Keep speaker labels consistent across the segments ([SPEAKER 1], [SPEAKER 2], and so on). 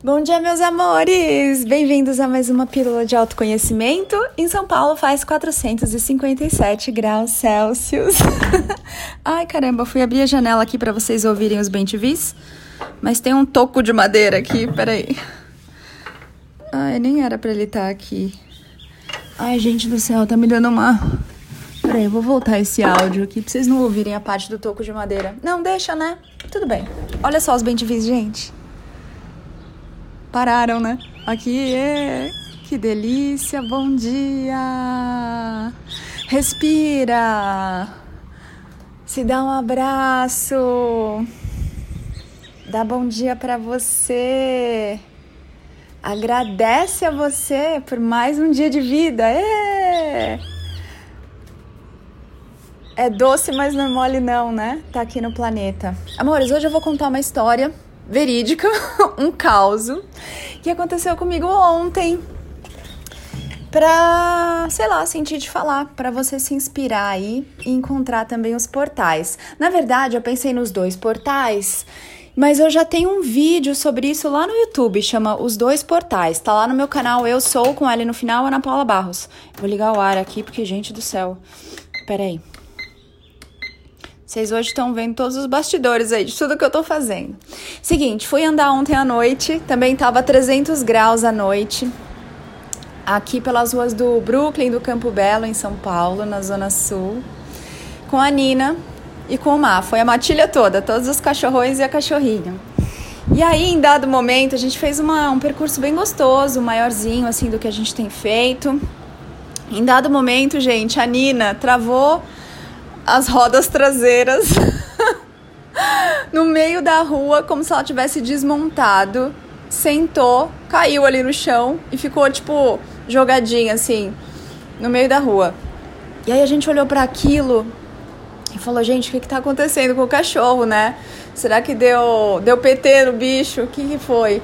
[SPEAKER 1] Bom dia, meus amores! Bem-vindos a mais uma pílula de autoconhecimento. Em São Paulo faz 457 graus Celsius. Ai, caramba, fui abrir a janela aqui para vocês ouvirem os bem-te-vis, mas tem um toco de madeira aqui, peraí. Ai, nem era para ele estar tá aqui. Ai, gente do céu, tá me dando uma... Peraí, eu vou voltar esse áudio aqui pra vocês não ouvirem a parte do toco de madeira. Não, deixa, né? Tudo bem. Olha só os bem-te-vis, gente. Pararam, né? Aqui é. Que delícia, bom dia! Respira! Se dá um abraço! Dá bom dia para você! Agradece a você por mais um dia de vida! É, é doce, mas não é mole, não, né? Tá aqui no planeta. Amores, hoje eu vou contar uma história verídica, um caos que aconteceu comigo ontem. Pra, sei lá, sentir de falar, para você se inspirar aí e encontrar também os portais. Na verdade, eu pensei nos dois portais, mas eu já tenho um vídeo sobre isso lá no YouTube, chama Os Dois Portais. Tá lá no meu canal, eu sou com L no final, Ana Paula Barros. Vou ligar o ar aqui porque, gente do céu. Peraí. aí. Vocês hoje estão vendo todos os bastidores aí de tudo que eu tô fazendo. Seguinte, fui andar ontem à noite, também tava 300 graus à noite, aqui pelas ruas do Brooklyn, do Campo Belo, em São Paulo, na Zona Sul, com a Nina e com o Mar. Foi a matilha toda, todos os cachorrões e a cachorrinha. E aí, em dado momento, a gente fez uma, um percurso bem gostoso, maiorzinho, assim, do que a gente tem feito. Em dado momento, gente, a Nina travou as rodas traseiras no meio da rua, como se ela tivesse desmontado, sentou, caiu ali no chão e ficou tipo jogadinha assim no meio da rua. E aí a gente olhou para aquilo e falou: gente, o que, que tá acontecendo com o cachorro, né? Será que deu, deu PT no bicho? O que, que foi?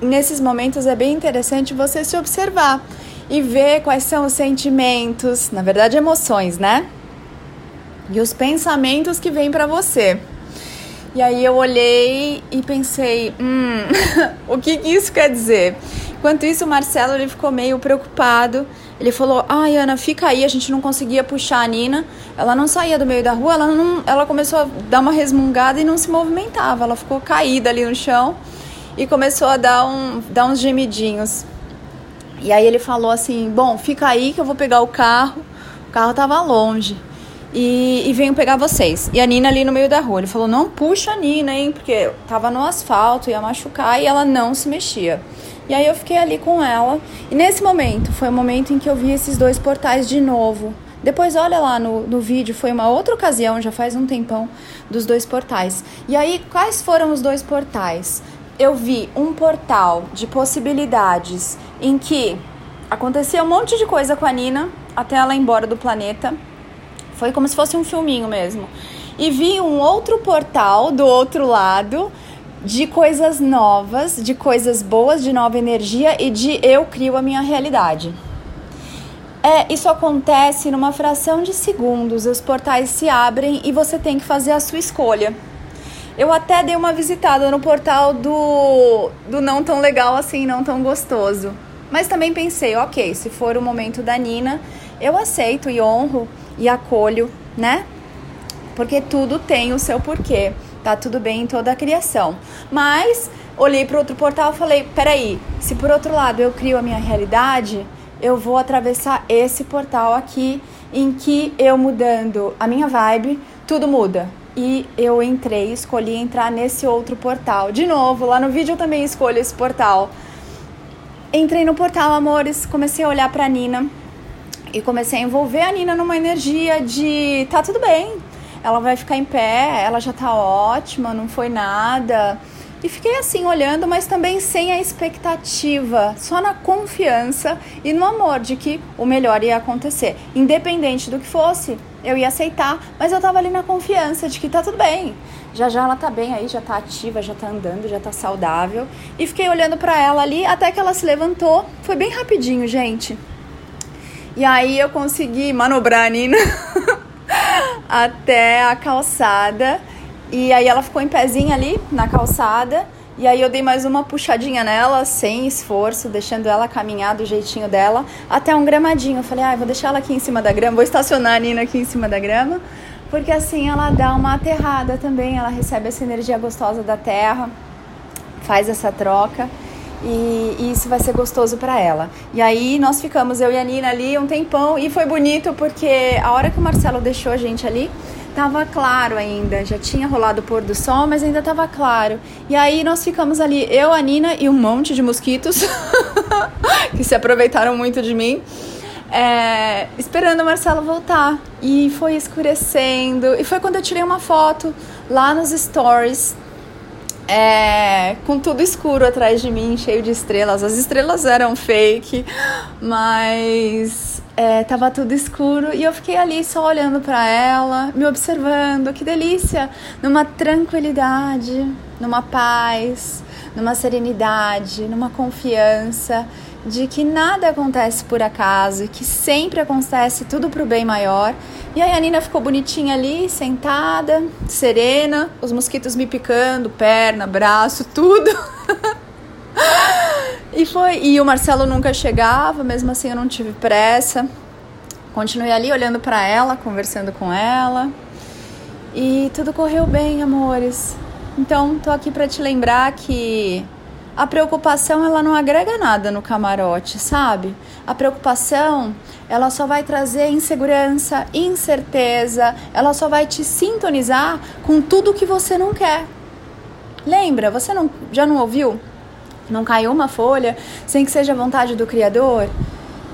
[SPEAKER 1] Nesses momentos é bem interessante você se observar e ver quais são os sentimentos, na verdade, emoções, né? E os pensamentos que vêm para você. E aí eu olhei e pensei, hum, o que, que isso quer dizer? Enquanto isso, o Marcelo ele ficou meio preocupado. Ele falou: Ai, Ana, fica aí. A gente não conseguia puxar a Nina. Ela não saía do meio da rua. Ela, não, ela começou a dar uma resmungada e não se movimentava. Ela ficou caída ali no chão e começou a dar, um, dar uns gemidinhos. E aí ele falou assim: Bom, fica aí que eu vou pegar o carro. O carro tava longe e, e venho pegar vocês. E a Nina ali no meio da rua. Ele falou: não puxa a Nina, hein? Porque tava no asfalto, ia machucar e ela não se mexia. E aí eu fiquei ali com ela. E nesse momento, foi o momento em que eu vi esses dois portais de novo. Depois, olha lá no, no vídeo, foi uma outra ocasião, já faz um tempão, dos dois portais. E aí, quais foram os dois portais? Eu vi um portal de possibilidades em que acontecia um monte de coisa com a Nina até ela ir embora do planeta foi como se fosse um filminho mesmo. E vi um outro portal do outro lado de coisas novas, de coisas boas, de nova energia e de eu crio a minha realidade. É, isso acontece numa fração de segundos. Os portais se abrem e você tem que fazer a sua escolha. Eu até dei uma visitada no portal do, do não tão legal assim, não tão gostoso. Mas também pensei, ok, se for o momento da Nina, eu aceito e honro e acolho, né? Porque tudo tem o seu porquê. Tá tudo bem em toda a criação. Mas olhei para outro portal e falei: peraí, se por outro lado eu crio a minha realidade, eu vou atravessar esse portal aqui, em que eu mudando a minha vibe, tudo muda. E eu entrei, escolhi entrar nesse outro portal. De novo, lá no vídeo eu também escolho esse portal. Entrei no portal, amores, comecei a olhar para Nina e comecei a envolver a Nina numa energia de tá tudo bem, ela vai ficar em pé, ela já tá ótima, não foi nada. E fiquei assim olhando, mas também sem a expectativa, só na confiança e no amor de que o melhor ia acontecer. Independente do que fosse, eu ia aceitar, mas eu tava ali na confiança de que tá tudo bem. Já já ela tá bem aí, já tá ativa, já tá andando, já tá saudável. E fiquei olhando para ela ali até que ela se levantou. Foi bem rapidinho, gente. E aí eu consegui manobrar a Nina até a calçada. E aí ela ficou em pezinha ali na calçada. E aí eu dei mais uma puxadinha nela, sem esforço, deixando ela caminhar do jeitinho dela, até um gramadinho. Eu falei, ah, vou deixar ela aqui em cima da grama, vou estacionar a Nina aqui em cima da grama, porque assim ela dá uma aterrada também, ela recebe essa energia gostosa da terra, faz essa troca. E, e, isso vai ser gostoso para ela. E aí nós ficamos, eu e a Nina ali um tempão, e foi bonito porque a hora que o Marcelo deixou a gente ali, tava claro ainda, já tinha rolado o pôr do sol, mas ainda tava claro. E aí nós ficamos ali, eu, a Nina e um monte de mosquitos que se aproveitaram muito de mim. É, esperando o Marcelo voltar. E foi escurecendo. E foi quando eu tirei uma foto lá nos stories. É, com tudo escuro atrás de mim, cheio de estrelas. As estrelas eram fake, mas é, tava tudo escuro e eu fiquei ali só olhando para ela, me observando, que delícia, numa tranquilidade, numa paz, numa serenidade, numa confiança de que nada acontece por acaso, que sempre acontece tudo pro bem maior. E aí a Nina ficou bonitinha ali, sentada, serena, os mosquitos me picando, perna, braço, tudo. E foi, e o Marcelo nunca chegava, mesmo assim eu não tive pressa. Continuei ali olhando para ela, conversando com ela. E tudo correu bem, amores. Então, tô aqui para te lembrar que a preocupação ela não agrega nada no camarote, sabe? A preocupação, ela só vai trazer insegurança, incerteza, ela só vai te sintonizar com tudo que você não quer. Lembra? Você não já não ouviu? Não caiu uma folha sem que seja vontade do Criador?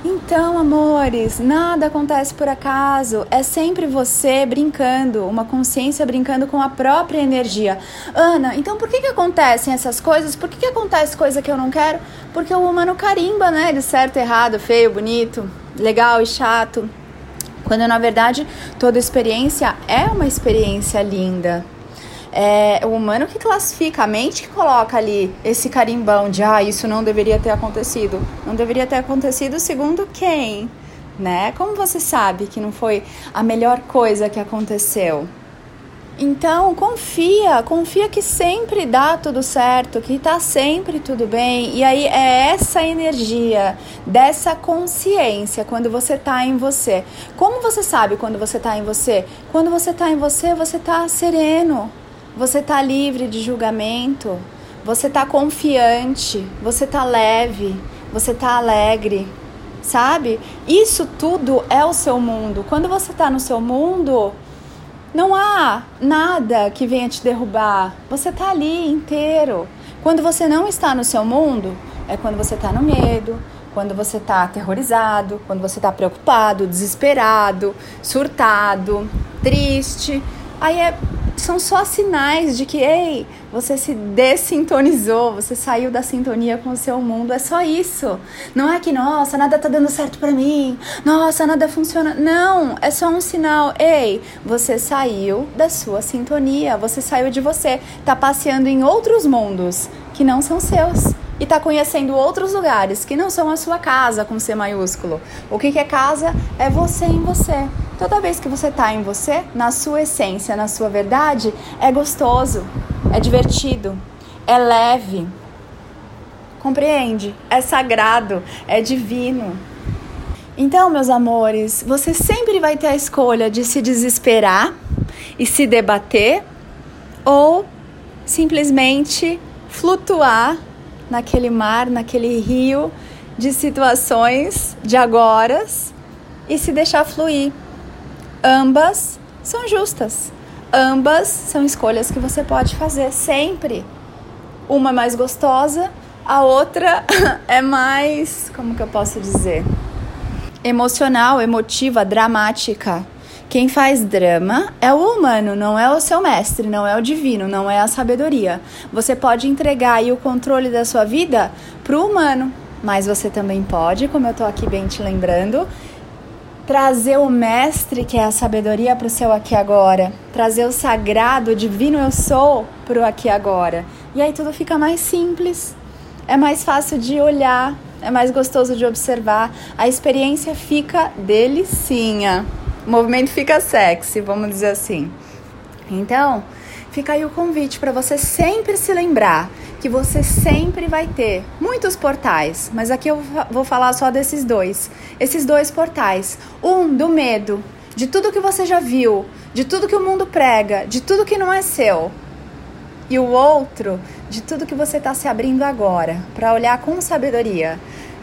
[SPEAKER 1] Então, amores, nada acontece por acaso. É sempre você brincando, uma consciência brincando com a própria energia. Ana, então por que, que acontecem essas coisas? Por que, que acontece coisa que eu não quero? Porque o humano carimba, né? De certo, errado, feio, bonito, legal e chato. Quando na verdade toda experiência é uma experiência linda é o humano que classifica, a mente que coloca ali esse carimbão de ah, isso não deveria ter acontecido. Não deveria ter acontecido segundo quem? Né? Como você sabe que não foi a melhor coisa que aconteceu? Então, confia, confia que sempre dá tudo certo, que tá sempre tudo bem. E aí é essa energia, dessa consciência quando você tá em você. Como você sabe quando você tá em você? Quando você tá em você, você tá sereno, você está livre de julgamento, você está confiante, você está leve, você está alegre, sabe? Isso tudo é o seu mundo. Quando você está no seu mundo, não há nada que venha te derrubar. Você está ali inteiro. Quando você não está no seu mundo, é quando você está no medo, quando você está aterrorizado, quando você está preocupado, desesperado, surtado, triste. Aí é são só sinais de que, ei, você se dessintonizou, você saiu da sintonia com o seu mundo. É só isso. Não é que, nossa, nada tá dando certo para mim. Nossa, nada funciona. Não, é só um sinal. Ei, você saiu da sua sintonia, você saiu de você, tá passeando em outros mundos que não são seus e está conhecendo outros lugares que não são a sua casa com C maiúsculo. O que, que é casa? É você em você. Toda vez que você está em você, na sua essência, na sua verdade, é gostoso, é divertido, é leve. Compreende? É sagrado, é divino. Então, meus amores, você sempre vai ter a escolha de se desesperar e se debater ou simplesmente flutuar naquele mar, naquele rio de situações de agoras e se deixar fluir. Ambas são justas. Ambas são escolhas que você pode fazer sempre. Uma é mais gostosa, a outra é mais, como que eu posso dizer? Emocional, emotiva, dramática. Quem faz drama é o humano, não é o seu mestre, não é o divino, não é a sabedoria. Você pode entregar aí o controle da sua vida para o humano, mas você também pode, como eu estou aqui bem te lembrando, trazer o mestre, que é a sabedoria, para o seu aqui agora, trazer o sagrado, o divino eu sou para o aqui agora. E aí tudo fica mais simples, é mais fácil de olhar, é mais gostoso de observar, a experiência fica delicinha o movimento fica sexy, vamos dizer assim. Então, fica aí o convite para você sempre se lembrar que você sempre vai ter muitos portais, mas aqui eu vou falar só desses dois. Esses dois portais. Um do medo, de tudo que você já viu, de tudo que o mundo prega, de tudo que não é seu. E o outro, de tudo que você está se abrindo agora, para olhar com sabedoria.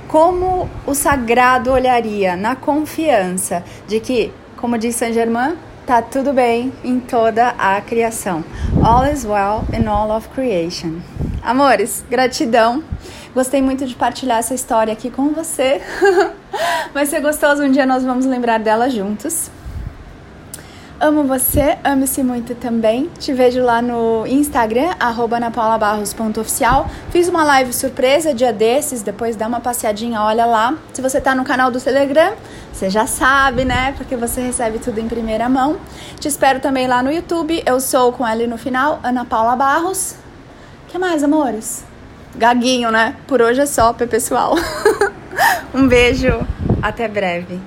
[SPEAKER 1] Como o sagrado olharia na confiança de que, como diz Saint Germain, tá tudo bem em toda a criação. All is well in all of creation. Amores, gratidão. Gostei muito de partilhar essa história aqui com você. Vai ser gostoso, um dia nós vamos lembrar dela juntos. Amo você, ame-se muito também. Te vejo lá no Instagram, anapaulabarros.oficial. Fiz uma live surpresa dia desses, depois dá uma passeadinha, olha lá. Se você tá no canal do Telegram, você já sabe, né? Porque você recebe tudo em primeira mão. Te espero também lá no YouTube. Eu sou com ela no final, Ana Paula Barros. Que mais, amores? Gaguinho, né? Por hoje é só, pessoal. um beijo, até breve.